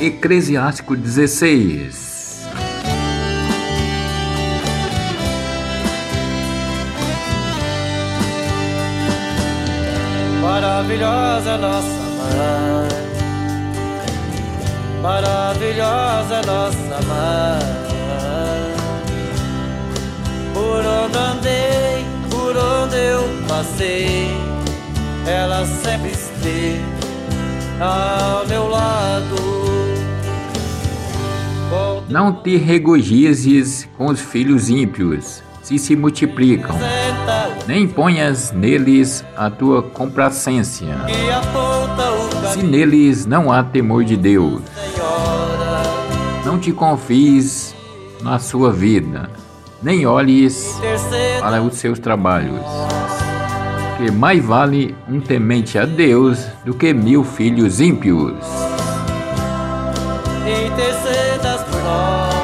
Eclesiástico 16. Maravilhosa nossa mãe, maravilhosa nossa mãe. Por onde andei, por onde eu passei, ela sempre esteve ao meu Não te regozijes com os filhos ímpios, se se multiplicam, nem ponhas neles a tua complacência, se neles não há temor de Deus. Não te confies na sua vida, nem olhes para os seus trabalhos, que mais vale um temente a Deus do que mil filhos ímpios e por nós.